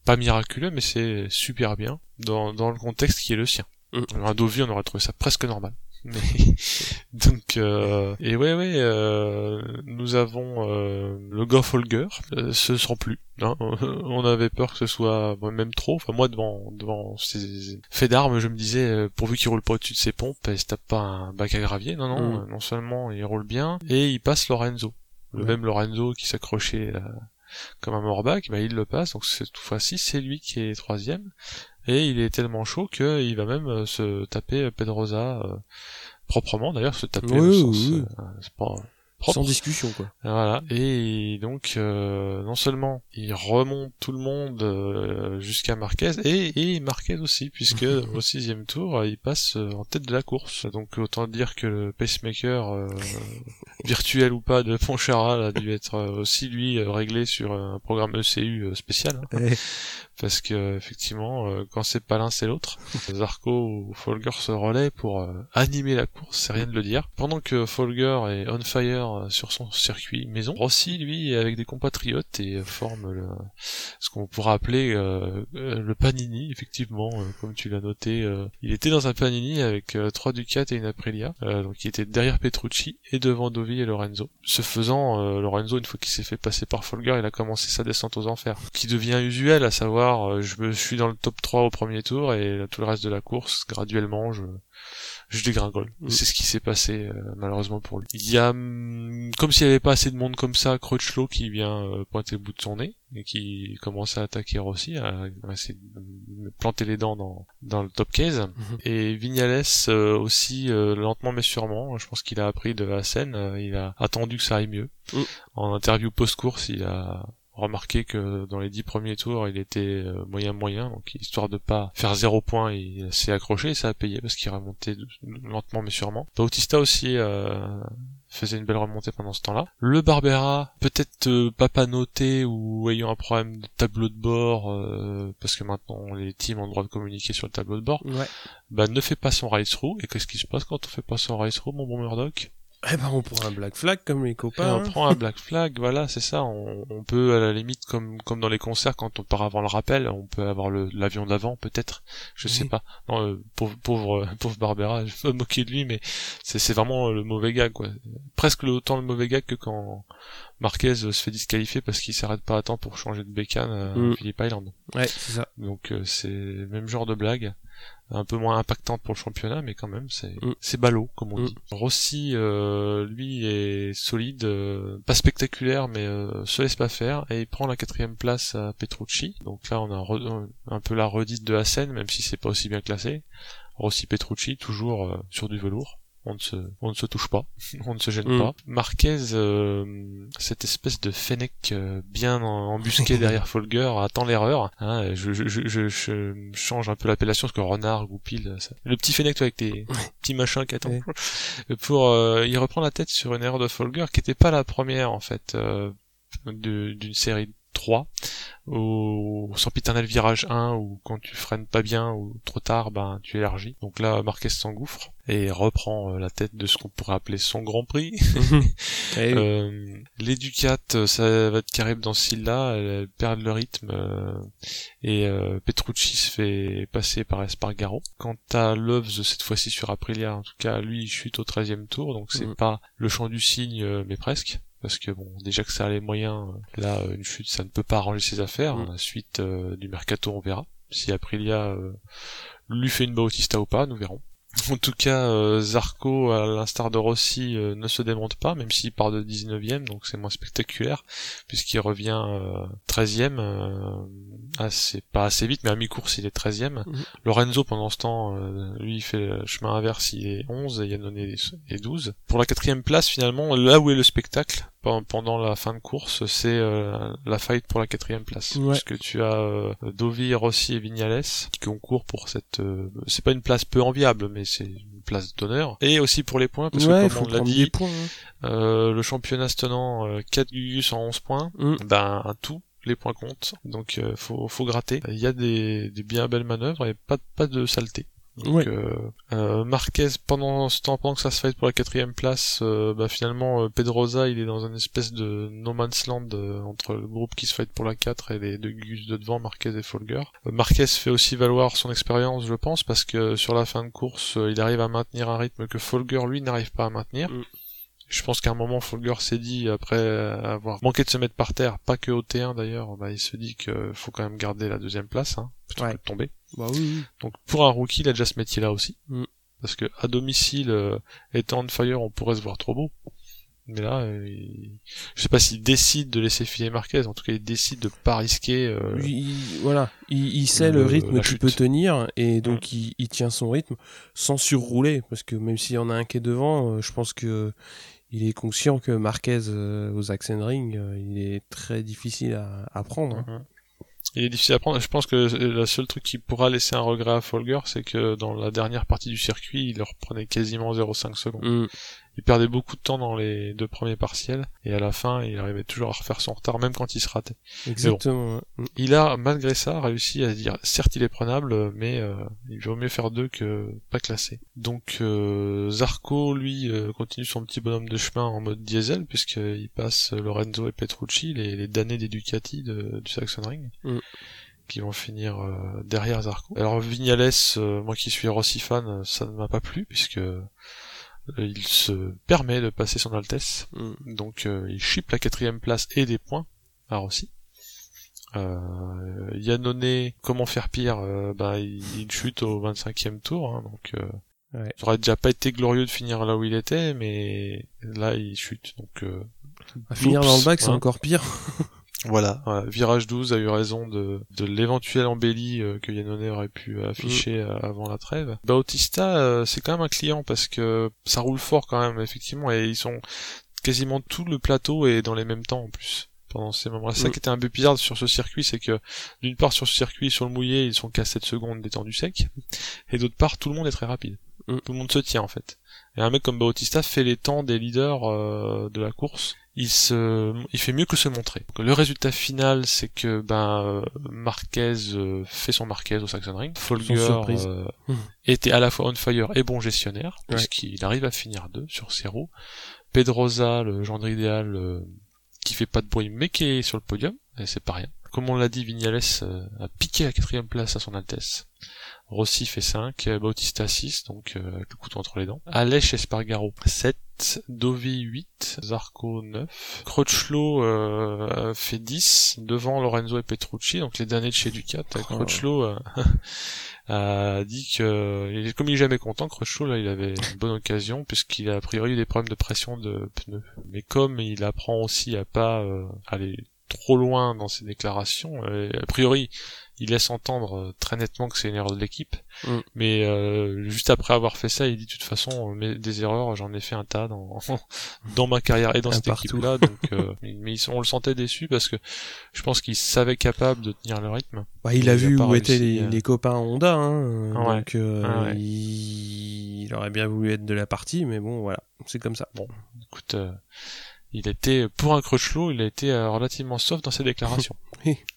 pas miraculeux, mais c'est super bien dans, dans le contexte qui est le sien. Mm. Un Dovi, on aurait trouvé ça presque normal. [laughs] Mais [laughs] donc euh, et ouais ouais euh, nous avons euh, le Goff Holger euh, ce sera plus hein. [laughs] on avait peur que ce soit même trop enfin moi devant devant ces faits d'armes je me disais pourvu qu'il roule pas au-dessus de ses pompes et se tape pas un bac à gravier non non mm. non seulement il roule bien et il passe Lorenzo le même Lorenzo qui s'accrochait comme un Morbac, bah, il le passe, donc cette fois-ci c'est lui qui est troisième, et il est tellement chaud qu'il va même euh, se taper Pedrosa euh, proprement d'ailleurs, se taper oui, oui. Euh, c'est pas sans discussion quoi. Voilà. Et donc euh, non seulement il remonte tout le monde euh, jusqu'à Marquez et, et Marquez aussi puisque [laughs] au sixième tour il passe euh, en tête de la course. Donc autant dire que le pacemaker [laughs] virtuel ou pas de Poncharal a dû être aussi lui réglé sur un programme ECU spécial. Hein. Parce que effectivement quand c'est pas l'un c'est l'autre. [laughs] Zarco ou Folger se relaient pour animer la course, c'est rien de le dire. Pendant que Folger est on fire euh, sur son circuit maison. Rossi, lui, est avec des compatriotes et forme le, ce qu'on pourrait appeler euh, euh, le Panini, effectivement, comme tu l'as noté. il était dans un Panini avec trois Ducats et une Aprilia, donc il était derrière Petrucci et devant Dovi et Lorenzo. Ce faisant, Lorenzo, une fois qu'il s'est fait passer par Folger, il a commencé sa descente aux enfers, qui devient usuel, à savoir, je me suis dans le top 3 au premier tour et tout le reste de la course, graduellement, je je dégringole. Mm. C'est ce qui s'est passé euh, malheureusement pour lui. Il y a, hum, comme s'il n'y avait pas assez de monde comme ça, Crutchlow qui vient euh, pointer le bout de son nez et qui commence à attaquer Rossi, à, essayer de planter les dents dans, dans le top case. Mm-hmm. Et Vignales euh, aussi lentement mais sûrement. Je pense qu'il a appris de la scène. il a attendu que ça aille mieux. Mm. En interview post-course, il a remarqué que dans les dix premiers tours, il était euh, moyen moyen, donc histoire de pas faire zéro point, il s'est accroché et ça a payé parce qu'il remontait lentement mais sûrement. Bautista aussi euh, faisait une belle remontée pendant ce temps-là. Le Barbera, peut-être euh, pas pas noté ou ayant un problème de tableau de bord, parce que maintenant les teams ont le droit de communiquer sur le tableau de bord, ouais. bah ne fait pas son race through. Et qu'est-ce qui se passe quand on fait pas son race through, mon bon Murdoch? Eh ben on prend un black flag comme les copains. on hein. prend un black flag, voilà, c'est ça. On, on, peut à la limite comme comme dans les concerts quand on part avant le rappel, on peut avoir l'avion d'avant peut-être, je sais pas. Non, euh, pauvre pauvre [laughs] pauvre Barbera, je vais me moquer de lui, mais c'est c'est vraiment le mauvais gars quoi. Presque autant le mauvais gars que quand Marquez se fait disqualifier parce qu'il s'arrête pas à temps pour changer de bécane à mm. Phillip Island. Ouais, c'est ça. Donc euh, c'est le même genre de blague un peu moins impactante pour le championnat, mais quand même, c'est mm. c'est ballot, comme on mm. dit. Rossi, euh, lui, est solide, euh, pas spectaculaire, mais euh, se laisse pas faire, et il prend la quatrième place à Petrucci. Donc là, on a un peu la redite de Hassen, même si c'est pas aussi bien classé. Rossi Petrucci, toujours euh, sur du velours on ne se, on ne se touche pas, [laughs] on ne se gêne mm. pas. Marquez, euh, cette espèce de Fennec euh, bien embusqué [laughs] derrière Folger, attend l'erreur. Hein, je, je, je, je, change un peu l'appellation parce que renard, goupil, ça... le petit Fennec toi, avec tes petits machins qui attendent. [laughs] Pour, euh, il reprend la tête sur une erreur de Folger qui était pas la première en fait d'une série 3 au sempiternel virage 1 où quand tu freines pas bien ou trop tard ben tu élargis. Donc là Marquez s'engouffre et reprend euh, la tête de ce qu'on pourrait appeler son Grand Prix. [laughs] Eh euh, les Ducat ça va être terrible dans ce là elles perdent le rythme euh, et Petrucci se fait passer par Espargaro. Quant à Loves cette fois-ci sur Aprilia en tout cas lui il chute au 13 e tour donc c'est mm. pas le champ du cygne mais presque parce que bon déjà que ça a les moyens là une chute ça ne peut pas arranger ses affaires mm. la suite euh, du mercato on verra si Aprilia euh, lui fait une Bautista ou pas nous verrons [laughs] en tout cas, euh, Zarco, à l'instar de Rossi, euh, ne se démonte pas, même s'il part de 19ème, donc c'est moins spectaculaire, puisqu'il revient 13ème, euh, assez, pas assez vite, mais à mi-course il est 13ème. Mhm. Lorenzo, pendant ce temps, lui, il fait le chemin inverse, il est 11, et Yannone est 12. Pour la quatrième place, finalement, là où est le spectacle, pendant la fin de course, c'est la fight pour la quatrième place. Ouais. Puisque tu as Dovi, Rossi et Vignales qui concourent pour cette... c'est pas une place peu enviable, mais c'est une place d'honneur. Et aussi pour les points, parce que comme on l'a dit, hein. euh, le championnat se tenant 4 Gugus en 11 points, mm. ben un tout les points comptent, donc euh, faut, faut gratter. Il y a des, des bien belles manœuvres et pas, pas de saleté. Donc, euh, euh, Marquez pendant ce temps, pendant que ça se fait pour la quatrième place, euh, bah, finalement euh, Pedroza il est dans une espèce de no man's land entre le groupe qui se fait pour la 4 et les deux Gus de devant, Marquez et Folger. Marquez fait aussi valoir son expérience, je pense, parce que sur la fin de course, il arrive à maintenir un rythme que Folger lui n'arrive pas à maintenir. Mm. Je pense qu'à un moment, Folger s'est dit, après avoir manqué de se mettre par terre, pas que au T1 d'ailleurs, bah, il se dit qu'il faut quand même garder la deuxième place, hein, plutôt que de tomber. Bah oui, Donc pour un rookie, il a déjà ce métier-là aussi. Mm. Parce que à domicile, euh, étant on fire, on pourrait se voir trop beau. Mais là, euh, je sais pas s'il décide de laisser filer Marquez. En tout cas, il décide de pas risquer. Euh, voilà, il, sait le, rythme qu'il peut tenir et donc mm. il, tient son rythme sans surrouler. Parce que même s'il y en a un qui est devant, je pense que il est conscient que Marquez aux Axenring, il est très difficile à, à prendre. Hein. Mm-hmm il est difficile à prendre. Je pense que le seul truc qui pourra laisser un regret à Folger, c'est que dans la dernière partie du circuit, il leur prenait quasiment 0,5 secondes. Mm il perdait beaucoup de temps dans les deux premiers partiels et à la fin il arrivait toujours à refaire son retard même quand il se ratait. Exactement. il a malgré ça réussi à dire certes il est prenable mais euh, il vaut mieux faire deux que pas classé. Donc euh, Zarco lui euh, continue son petit bonhomme de chemin en mode diesel puisqu'il passe Lorenzo et Petrucci les, les damnés des Ducati de, du Sachsenring. Mm. qui vont finir derrière Zarco. Alors Vignales, moi qui suis Rossi fan, ça ne m'a pas plu puisque euh, il se permet de passer son Altesse, mm. donc euh, il chip la quatrième place et des points à Rossi. Euh, Yannone, comment faire pire euh, bah, il, chute au 25e tour, hein, donc ouais. ça aurait déjà pas été glorieux de finir là où il était, mais là il chute, donc à finir dans le bac c'est hein. encore pire. [laughs] Voilà, Virage 12 a eu raison de, de l'éventuelle embellie euh, que Yannone aurait pu afficher mm. euh, avant la trêve. Bautista, euh, c'est quand même un client parce que ça roule fort quand même, effectivement, et ils sont quasiment tout le plateau est dans les mêmes temps en plus pendant ces moments-là. C'est ça mm. qui était un peu bizarre sur ce circuit, c'est que d'une part sur ce circuit, sur le mouillé, ils sont qu'à 7 secondes des temps du sec, et d'autre part, tout le monde est très rapide. Mm. Tout le monde se tient en fait. Et un mec comme Bautista fait les temps des leaders de la course il se, il fait mieux que se montrer. le résultat final, c'est que ben Marquez fait son Marquez au Saxon Ring. Folger mmh. était à la fois on fire et bon gestionnaire, puisqu'il arrive à finir deux sur ses roues. Pedrosa, le gendre idéal, qui fait pas de bruit mais qui est sur le podium, et c'est pas rien. Comme on l'a dit, Vignales a piqué la quatrième place à son Altesse. Rossi fait 5, Bautista 6, donc euh, avec le couteau entre les dents. Alèche Espargaro 7, Dovi 8, Zarco 9, Crutchlow euh, fait 10, devant Lorenzo et Petrucci, donc les derniers de chez Ducat. Oh. Crutchlow euh, [laughs] a dit que, comme il est jamais content, Crutchlow là il avait une bonne occasion puisqu'il a a priori eu des problèmes de pression de pneus. Mais comme il apprend aussi à pas aller trop loin dans ses déclarations, a priori il laisse entendre euh, très nettement que c'est une erreur de l'équipe. Mm. Mais euh, juste après avoir fait ça, il dit de toute façon, mais des erreurs, j'en ai fait un tas dans [laughs] dans ma carrière et dans cette équipe-là. Donc, euh, [laughs] mais on le sentait déçu parce que je pense qu'il savait capable de tenir le rythme. Bah, il, a vu où étaient les, copains Honda, hein, donc ah il... aurait bien voulu être de la partie, mais bon, voilà, c'est comme ça. Bon, écoute il était, pour un Crutchlow, il a été euh, relativement soft dans ses déclarations. [laughs]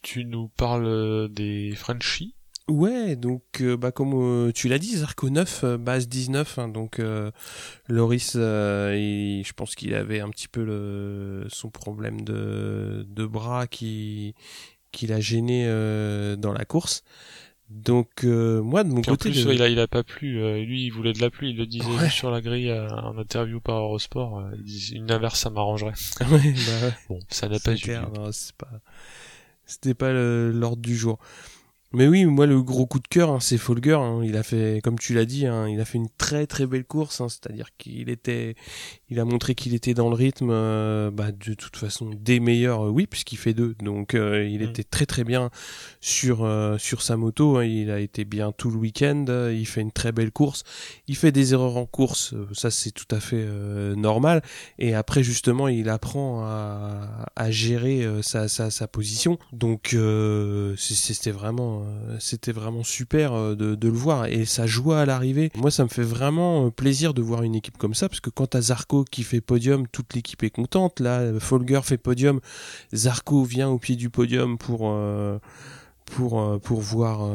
tu nous parles euh, des Frenchies Ouais, donc euh, bah comme tu l'as dit, Zarco 9, base 19, hein, donc Loris, je pense qu'il avait un petit peu le, son problème de, de bras qui, qui l'a gêné dans la course. Donc euh, moi de mon côté, plus, il, a, il a pas plu. Euh, lui, il voulait de la pluie. Il le disait sur la grille euh, en interview par Eurosport. il disait une inverse, ça m'arrangerait. [laughs] ouais, bah Bon, ça n'a pas eu c'est pas, c'était pas l'ordre du jour. Mais oui, moi le gros coup de cœur, hein, c'est Folger. Hein. il a fait, comme tu l'as dit, hein, il a fait une très très belle course. C'est-à-dire qu'il était, il a montré qu'il était dans le rythme. Euh, bah, de toute façon, des meilleurs, euh, oui, puisqu'il fait deux. Donc euh, il mm. était très très bien sur sur sa moto. il a été bien tout le week-end. il fait une très belle course. Il fait des erreurs en course, ça c'est tout à fait normal. Et après justement, il apprend à, à gérer sa, sa, sa position. Donc c'était vraiment euh, c'était vraiment super euh, de, le voir et sa joie à l'arrivée. Moi, ça me fait vraiment euh, plaisir de voir une équipe comme ça parce que quand t'as Zarco qui fait podium, toute l'équipe est contente. Là, Folger fait podium, Zarco vient au pied du podium pour pour pour voir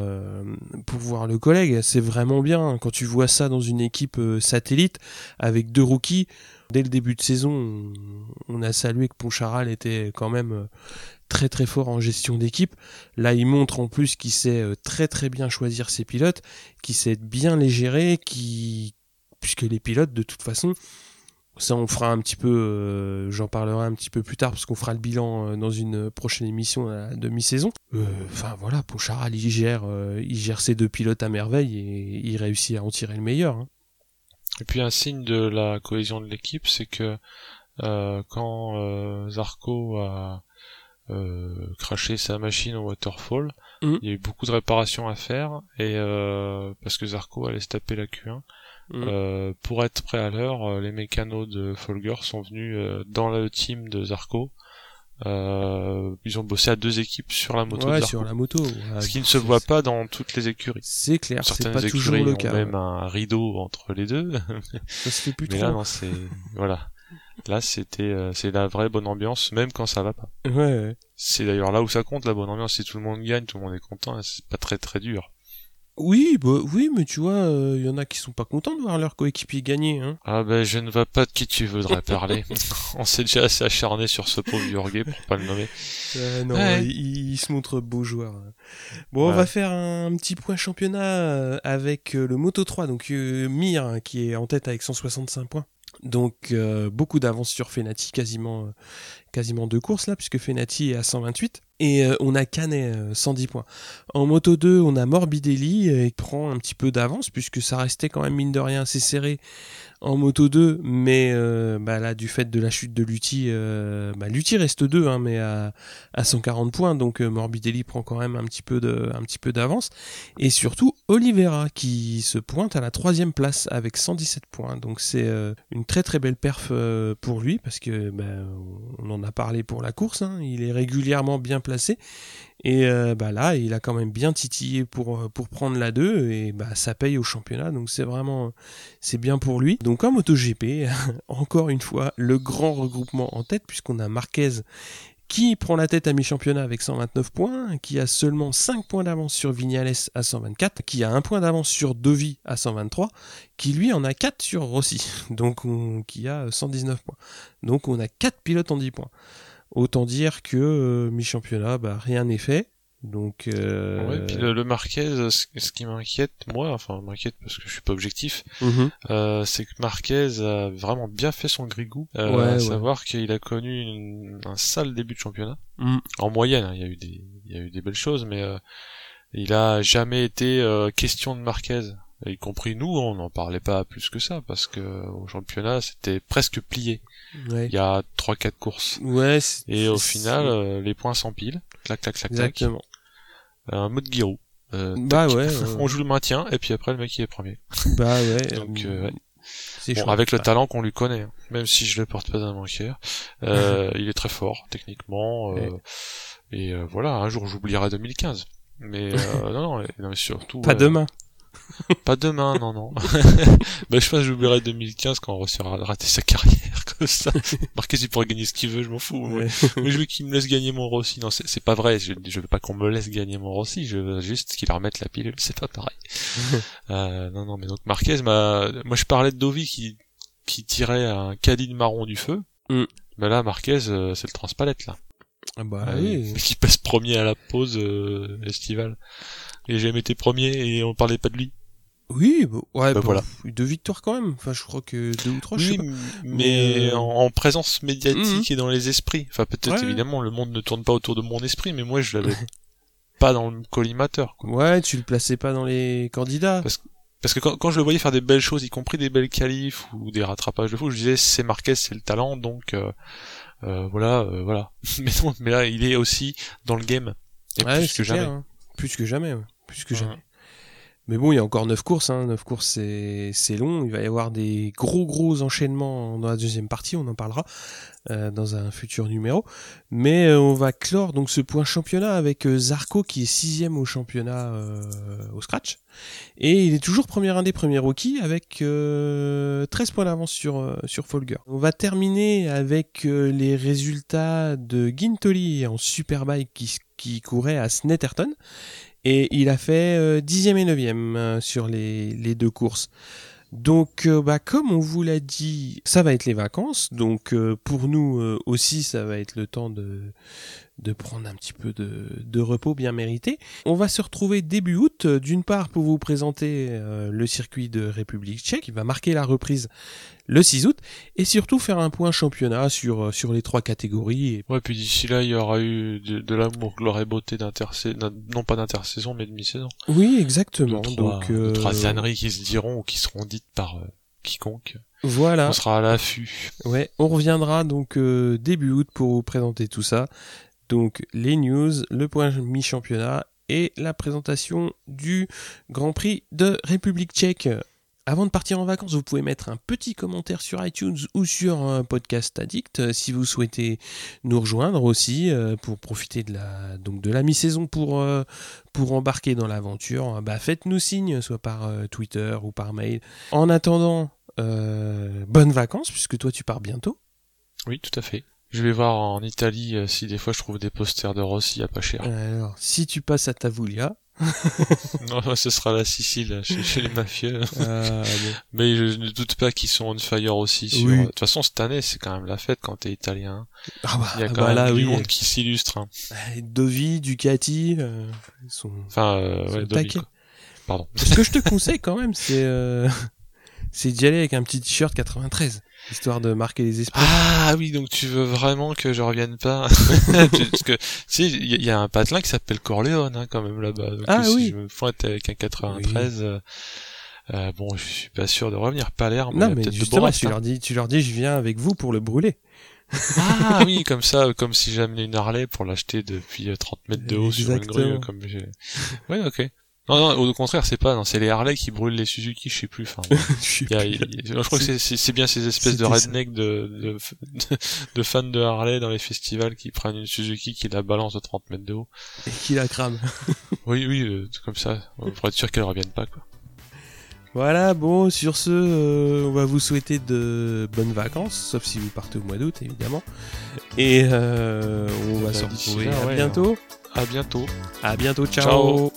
pour voir le collègue. C'est vraiment bien quand tu vois ça dans une équipe satellite avec deux rookies. Dès le début de saison, on a salué que Poncharal était quand même très très fort en gestion d'équipe. Là, il montre en plus qu'il sait euh, très très bien choisir ses pilotes, qu'il sait bien les gérer, qui puisque les pilotes de toute façon, ça on fera un petit peu, euh, j'en parlerai un petit peu plus tard parce qu'on fera le bilan euh, dans une prochaine émission à la demi-saison. Enfin voilà, pour Charal, il gère, il gère ses deux pilotes à merveille et il réussit à en tirer le meilleur. Hein. Et puis un signe de la cohésion de l'équipe, c'est que quand Zarco a cracher sa machine au waterfall. Mm. Il y a eu beaucoup de réparations à faire et euh, parce que Zarco allait se taper la Q1. Mm. Euh, pour être prêt à l'heure, euh, les mécanos de Folger sont venus euh, dans le team de Zarco. ils ont bossé à deux équipes sur la moto. Ouais, sur la moto. Ce qui ne se voit pas dans toutes les écuries. C'est clair, c'est pas toujours le cas. même un rideau entre les deux. Ça se fait plus [laughs] Mais là, non, c'est voilà. Là, c'était euh, c'est la vraie bonne ambiance, même quand ça va pas. Ouais. ouais. C'est d'ailleurs là où ça compte la bonne ambiance. Si tout le monde gagne, tout le monde est content. C'est pas très très dur. Oui, bah, oui, mais tu vois, il euh, y en a qui sont pas contents de voir leur coéquipier gagner. Hein. Ah ben, je ne vois pas de qui tu voudrais [laughs] parler. [laughs] On s'est déjà assez acharné sur ce pauvre Jurguet pour pas le nommer. Euh, non, il, se montre beau joueur. Bon, on va faire un petit point championnat avec le Moto 3, donc Mir hein, qui est en tête avec 165 points. Donc euh, beaucoup d'avance sur Fenati, quasiment, euh, quasiment deux courses là, puisque Fenati est à 128. Et euh, on a Canet, 110 points. En moto 2, on a Morbidelli, qui prend un petit peu d'avance, puisque ça restait quand même mine de rien assez serré en moto 2, mais bah là, du fait de la chute de Lutti, bah, Lutti reste 2, hein, mais à, à 140 points, donc Morbidelli prend quand même un petit peu d'avance. Et surtout, Oliveira qui se pointe à la troisième place avec 117 points. Donc c'est une très très belle perf pour lui parce que ben, on en a parlé pour la course. Hein. Il est régulièrement bien placé et bah là il a quand même bien titillé pour pour prendre la 2 et bah ça paye au championnat. Donc c'est vraiment c'est bien pour lui. Donc en MotoGP, [laughs] encore une fois le grand regroupement en tête puisqu'on a Marquez qui prend la tête à mi-championnat avec 129 points, qui a seulement 5 points d'avance sur Vignales à 124, qui a un point d'avance sur Dovi à 123, qui lui en a 4 sur Rossi, [laughs] donc qui a 119 points. Donc on a 4 pilotes en 10 points. Autant dire que euh, mi-championnat, bah, rien n'est fait. Donc euh... ouais, puis le, Marquez, ce, qui m'inquiète moi, enfin m'inquiète parce que je suis pas objectif, mhm. euh, c'est que Marquez a vraiment bien fait son grigou, euh, à savoir qu'il a connu un sale début de championnat. Mm. En moyenne, hein, il y a eu des, il y a eu des belles choses, mais euh, il a jamais été euh, question de Marquez, y compris nous, on n'en parlait pas plus que ça parce que au championnat c'était presque plié. Il y a trois quatre courses. Ouais. Et au final, euh, les points s'empilent. Clac, clac, clac, Exactement un mode Giroud. Euh, bah ouais. on joue le maintien et puis après le mec il est premier. [laughs] Bah ouais. Donc euh, Bon, avec le talent qu'on lui connaît, hein. même si je le porte pas d'un manqueur, euh, [laughs] il est très fort techniquement. Euh, Et euh, voilà, un jour j'oublierai 2015. Mais [laughs] non, non, non, mais surtout. Pas demain. [laughs] Pas demain, non, non. [laughs] bah, je pense que j'oublierai 2015 quand on réussira à rater sa carrière, [laughs] comme ça. Marquez, il pourrait gagner ce qu'il veut, je m'en fous. Mais je veux qu'il me laisse gagner mon Rossi. Non, c'est pas vrai. Je, je veux pas qu'on me laisse gagner mon Rossi. Je veux juste qu'il remette la pilule. C'est pas pareil. euh, non, non, mais donc Marquez m'a, moi je parlais de Dovi qui, qui tirait un caddie de marron du feu. Mm. Mais là, Marquez, euh, c'est le transpalette, là. Ah bah oui. Qui passe premier à la pause euh, estivale et j'ai jamais été premier et on parlait pas de lui. Oui, bah, ouais, bah, voilà. Deux victoires quand même. Enfin, je crois que deux ou trois. Oui, mais, euh, en, présence médiatique mhm. et dans les esprits. Enfin, peut-être évidemment, le monde ne tourne pas autour de mon esprit, mais moi, je l'avais [laughs] pas dans le collimateur. Quoi. Ouais, tu le plaçais pas dans les candidats. Parce, parce que quand, quand, je le voyais faire des belles choses, y compris des belles qualifs ou des rattrapages de fou, je disais c'est Marquez, c'est le talent, donc euh, euh, voilà, euh, voilà. [laughs] mais non, mais là, il est aussi dans le game. Et plus que jamais. Hein. Plus que jamais. Ouais plus que jamais. Mais bon, il y a encore 9 courses, hein. 9 courses c'est long, il va y avoir des gros gros enchaînements dans la deuxième partie, on en parlera euh, dans un futur numéro. Mais euh, on va clore donc ce point championnat avec euh, Zarco qui est sixième au championnat au scratch. Et il est toujours premier indé, premier rookie avec 13 points d'avance sur, sur Folger. On va terminer avec les résultats de Gintoli en Superbike qui, qui courait à Snetterton et il a fait euh, dixième et neuvième euh, sur les, les, deux courses. Donc, euh, bah, comme on vous l'a dit, ça va être les vacances. Donc, pour nous aussi, ça va être le temps de, de prendre un petit peu de, de, repos bien mérité. On va se retrouver début août, d'une part pour vous présenter le circuit de République tchèque, qui va marquer la reprise le 6 août, et surtout faire un point championnat sur, euh, sur les trois catégories. Ouais, puis d'ici là, il y aura eu de, l'amour, gloire et beauté d'intersaison, non pas d'intersaison, mais de mi-saison. Oui, exactement. Donc, euh... trois âneries qui se diront ou qui seront dites par euh, quiconque. Voilà. On sera à l'affût. Ouais, on reviendra donc euh, début août pour vous présenter tout ça. Donc les news, le point mi-championnat et la présentation du Grand Prix de République tchèque. Avant de partir en vacances, vous pouvez mettre un petit commentaire sur iTunes ou sur un podcast addict euh, si vous souhaitez nous rejoindre aussi euh, pour profiter de la donc de la mi-saison pour euh, pour embarquer dans l'aventure. Bah faites-nous signe soit par Twitter ou par mail. En attendant, bonnes vacances puisque toi tu pars bientôt. Oui, tout à fait. Je vais voir en Italie si des fois je trouve des posters de Rossi à pas cher. Alors, si tu passes à Tavoulia, [laughs] non, ce sera la Sicile, chez, les mafieux. Ah, Mais je ne doute pas qu'ils sont on fire aussi. Sur... De toute façon, cette année, c'est quand même la fête quand t'es italien. Ah bah, Il y a ah quand bah même du monde qui s'illustre. Hein. Dovi, Ducati, euh, sont... Enfin, euh, ouais, Dovi, Pardon. Ce que je te [laughs] conseille quand même, c'est euh, [laughs] c'est d'y aller avec un petit t-shirt 93 histoire de marquer les esprits. Ah oui, donc tu veux vraiment que je revienne pas [laughs] Parce que tu sais, il y, a un patelin qui s'appelle Corleone hein, quand même là-bas. ah si oui. je me pointe avec un 93, euh, euh, bon, je suis pas sûr de revenir. Palerme, non mais justement, tu leur dis, tu leur dis, je viens avec vous pour le brûler. [laughs] ah oui, comme ça, comme si j'amenais une Harley pour l'acheter depuis 30 euh, mètres de haut sur une grue, comme j'ai. Ouais, ok. Non, non, au contraire, c'est pas, non, c'est les Harley qui brûlent les Suzuki, je sais plus. Enfin, [laughs] je, crois que c'est bien ces espèces de redneck de, de, de, fans de Harley dans les festivals qui prennent une Suzuki qui la balance de 30 mètres de haut. Et qui la crame. [laughs] oui, oui, euh, comme ça, pour être sûr qu'elle revienne pas, quoi. Voilà, bon, sur ce, euh, on va vous souhaiter de bonnes vacances, sauf si vous partez au mois d'août, évidemment. Et euh, on va bah, se retrouver à bientôt. À bientôt. À bientôt, ciao. ciao.